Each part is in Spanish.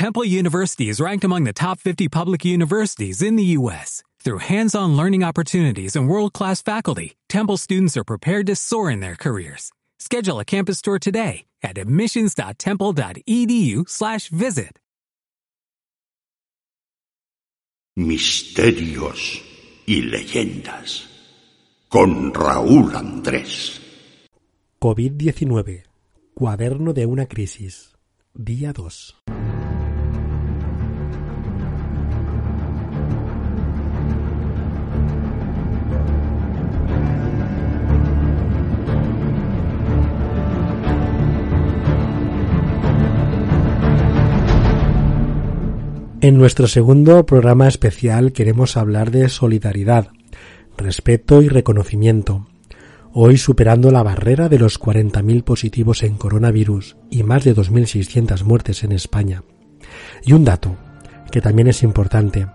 Temple University is ranked among the top 50 public universities in the U.S. Through hands-on learning opportunities and world-class faculty, Temple students are prepared to soar in their careers. Schedule a campus tour today at admissions.temple.edu/visit. Misterios y leyendas con Raúl Andrés. COVID-19. Cuaderno de una crisis. Día 2. En nuestro segundo programa especial queremos hablar de solidaridad, respeto y reconocimiento. Hoy superando la barrera de los 40.000 positivos en coronavirus y más de 2.600 muertes en España. Y un dato, que también es importante.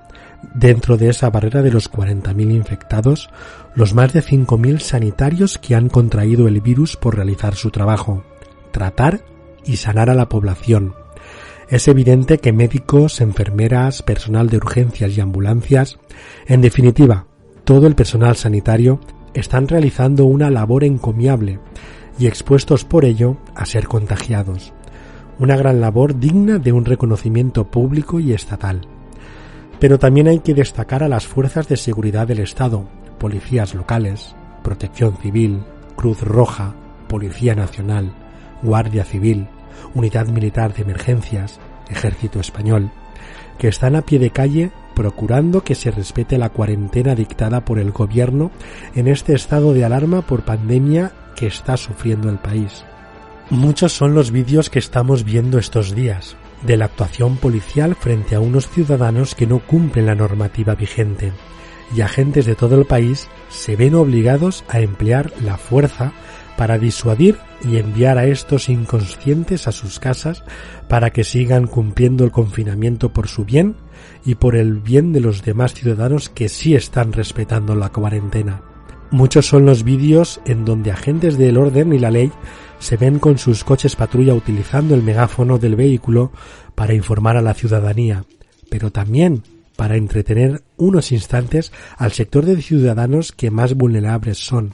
Dentro de esa barrera de los 40.000 infectados, los más de 5.000 sanitarios que han contraído el virus por realizar su trabajo, tratar y sanar a la población, es evidente que médicos, enfermeras, personal de urgencias y ambulancias, en definitiva, todo el personal sanitario, están realizando una labor encomiable y expuestos por ello a ser contagiados. Una gran labor digna de un reconocimiento público y estatal. Pero también hay que destacar a las fuerzas de seguridad del Estado, policías locales, protección civil, Cruz Roja, Policía Nacional, Guardia Civil, Unidad Militar de Emergencias, Ejército Español, que están a pie de calle procurando que se respete la cuarentena dictada por el gobierno en este estado de alarma por pandemia que está sufriendo el país. Muchos son los vídeos que estamos viendo estos días de la actuación policial frente a unos ciudadanos que no cumplen la normativa vigente y agentes de todo el país se ven obligados a emplear la fuerza para disuadir y enviar a estos inconscientes a sus casas para que sigan cumpliendo el confinamiento por su bien y por el bien de los demás ciudadanos que sí están respetando la cuarentena. Muchos son los vídeos en donde agentes del orden y la ley se ven con sus coches patrulla utilizando el megáfono del vehículo para informar a la ciudadanía, pero también para entretener unos instantes al sector de ciudadanos que más vulnerables son,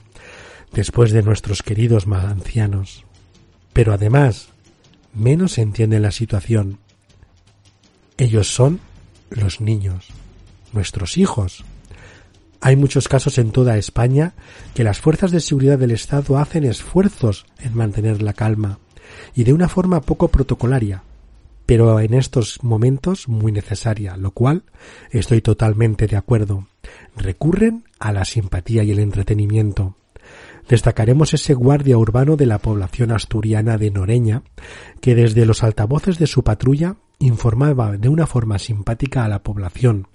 después de nuestros queridos más ancianos. Pero además, menos entienden la situación. Ellos son los niños, nuestros hijos. Hay muchos casos en toda España que las fuerzas de seguridad del Estado hacen esfuerzos en mantener la calma y de una forma poco protocolaria, pero en estos momentos muy necesaria, lo cual estoy totalmente de acuerdo. Recurren a la simpatía y el entretenimiento. Destacaremos ese guardia urbano de la población asturiana de Noreña, que desde los altavoces de su patrulla informaba de una forma simpática a la población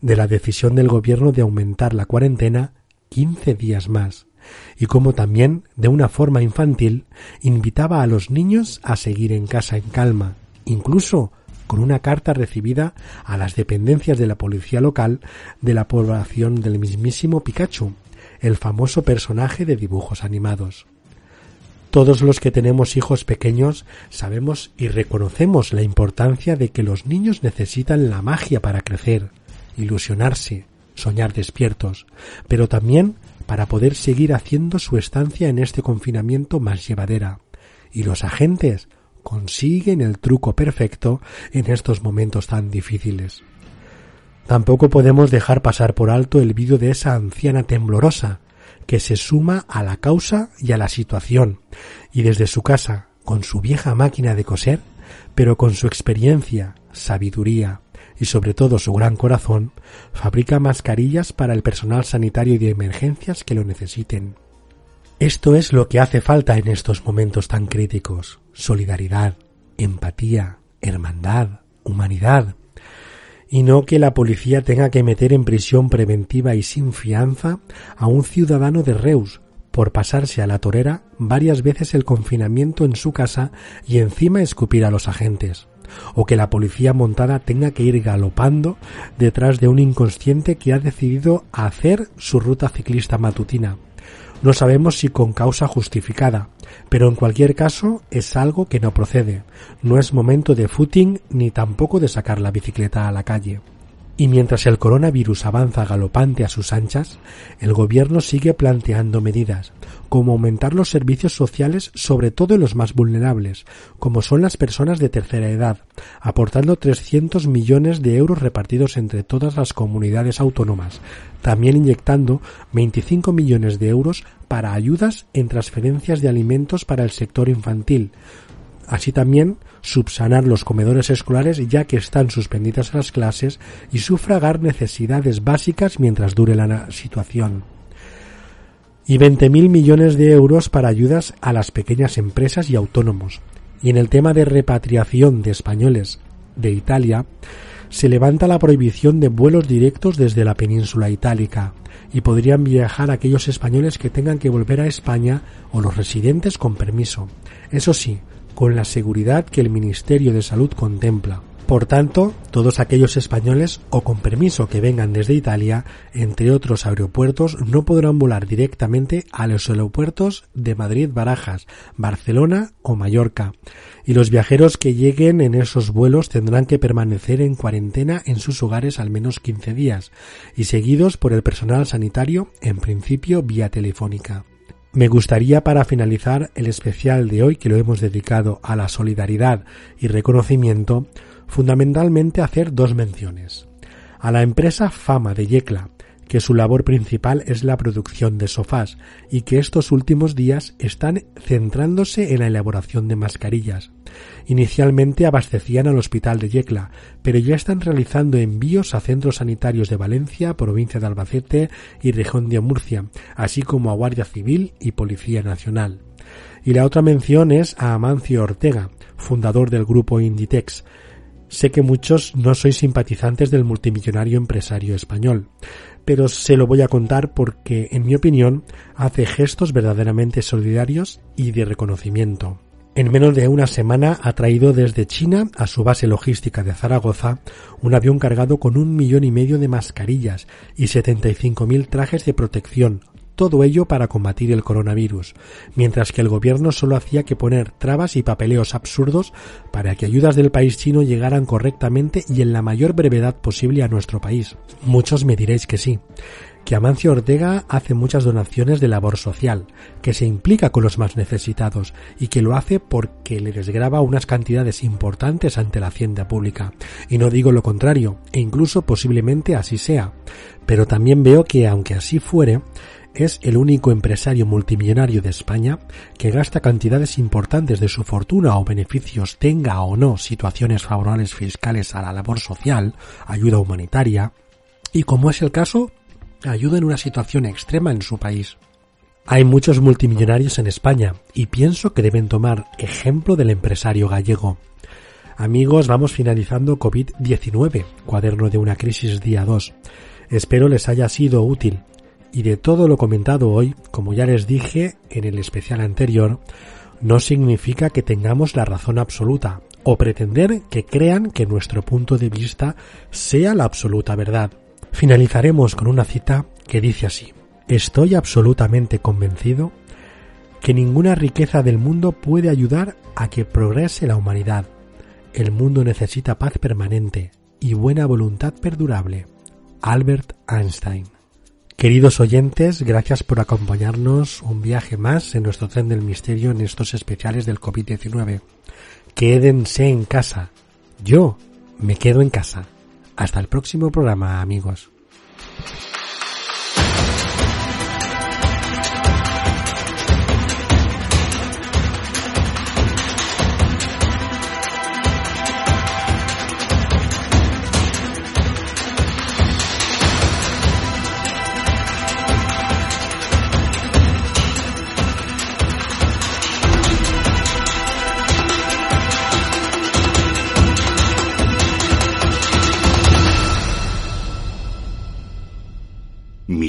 de la decisión del gobierno de aumentar la cuarentena quince días más, y como también, de una forma infantil, invitaba a los niños a seguir en casa en calma, incluso con una carta recibida a las dependencias de la policía local de la población del mismísimo Pikachu, el famoso personaje de dibujos animados. Todos los que tenemos hijos pequeños sabemos y reconocemos la importancia de que los niños necesitan la magia para crecer, ilusionarse, soñar despiertos, pero también para poder seguir haciendo su estancia en este confinamiento más llevadera. Y los agentes consiguen el truco perfecto en estos momentos tan difíciles. Tampoco podemos dejar pasar por alto el vídeo de esa anciana temblorosa que se suma a la causa y a la situación, y desde su casa, con su vieja máquina de coser, pero con su experiencia, sabiduría y sobre todo su gran corazón, fabrica mascarillas para el personal sanitario y de emergencias que lo necesiten. Esto es lo que hace falta en estos momentos tan críticos. Solidaridad, empatía, hermandad, humanidad, y no que la policía tenga que meter en prisión preventiva y sin fianza a un ciudadano de Reus por pasarse a la torera varias veces el confinamiento en su casa y encima escupir a los agentes, o que la policía montada tenga que ir galopando detrás de un inconsciente que ha decidido hacer su ruta ciclista matutina, No sabemos si con causa justificada, pero en cualquier caso es algo que no procede. No es momento de footing ni tampoco de sacar la bicicleta a la calle. Y mientras el coronavirus avanza galopante a sus anchas, el gobierno sigue planteando medidas, como aumentar los servicios sociales sobre todo en los más vulnerables, como son las personas de tercera edad, aportando 300 millones de euros repartidos entre todas las comunidades autónomas, también inyectando 25 millones de euros para ayudas en transferencias de alimentos para el sector infantil, así también subsanar los comedores escolares ya que están suspendidas las clases y sufragar necesidades básicas mientras dure la situación. Y 20.000 millones de euros para ayudas a las pequeñas empresas y autónomos. Y en el tema de repatriación de españoles de Italia, se levanta la prohibición de vuelos directos desde la península itálica y podrían viajar aquellos españoles que tengan que volver a España o los residentes con permiso. Eso sí, con la seguridad que el Ministerio de Salud contempla. Por tanto, todos aquellos españoles o con permiso que vengan desde Italia, entre otros aeropuertos, no podrán volar directamente a los aeropuertos de Madrid, Barajas, Barcelona o Mallorca. Y los viajeros que lleguen en esos vuelos tendrán que permanecer en cuarentena en sus hogares al menos 15 días y seguidos por el personal sanitario, en principio vía telefónica. Me gustaría para finalizar el especial de hoy que lo hemos dedicado a la solidaridad y reconocimiento, fundamentalmente hacer dos menciones. A la empresa Fama de Yecla, que su labor principal es la producción de sofás y que estos últimos días están centrándose en la elaboración de mascarillas. Inicialmente abastecían al hospital de Yecla, pero ya están realizando envíos a centros sanitarios de Valencia, provincia de Albacete y región de Murcia, así como a Guardia Civil y Policía Nacional. Y la otra mención es a Amancio Ortega, fundador del grupo Inditex, Sé que muchos no sois simpatizantes del multimillonario empresario español, pero se lo voy a contar porque, en mi opinión, hace gestos verdaderamente solidarios y de reconocimiento. En menos de una semana ha traído desde China a su base logística de Zaragoza un avión cargado con un millón y medio de mascarillas y 75.000 trajes de protección, todo ello para combatir el coronavirus, mientras que el gobierno solo hacía que poner trabas y papeleos absurdos para que ayudas del país chino llegaran correctamente y en la mayor brevedad posible a nuestro país. Muchos me diréis que sí, que Amancio Ortega hace muchas donaciones de labor social, que se implica con los más necesitados y que lo hace porque le desgraba unas cantidades importantes ante la hacienda pública. Y no digo lo contrario, e incluso posiblemente así sea. Pero también veo que, aunque así fuere, es el único empresario multimillonario de España que gasta cantidades importantes de su fortuna o beneficios tenga o no situaciones favorables fiscales a la labor social, ayuda humanitaria, y como es el caso, ayuda en una situación extrema en su país. Hay muchos multimillonarios en España y pienso que deben tomar ejemplo del empresario gallego. Amigos, vamos finalizando COVID-19, cuaderno de una crisis día 2. Espero les haya sido útil y de todo lo comentado hoy, como ya les dije en el especial anterior, no significa que tengamos la razón absoluta o pretender que crean que nuestro punto de vista sea la absoluta verdad. Finalizaremos con una cita que dice así, Estoy absolutamente convencido que ninguna riqueza del mundo puede ayudar a que progrese la humanidad. El mundo necesita paz permanente y buena voluntad perdurable. Albert Einstein Queridos oyentes, gracias por acompañarnos un viaje más en nuestro tren del misterio en estos especiales del COVID-19. Quédense en casa. Yo me quedo en casa. Hasta el próximo programa, amigos.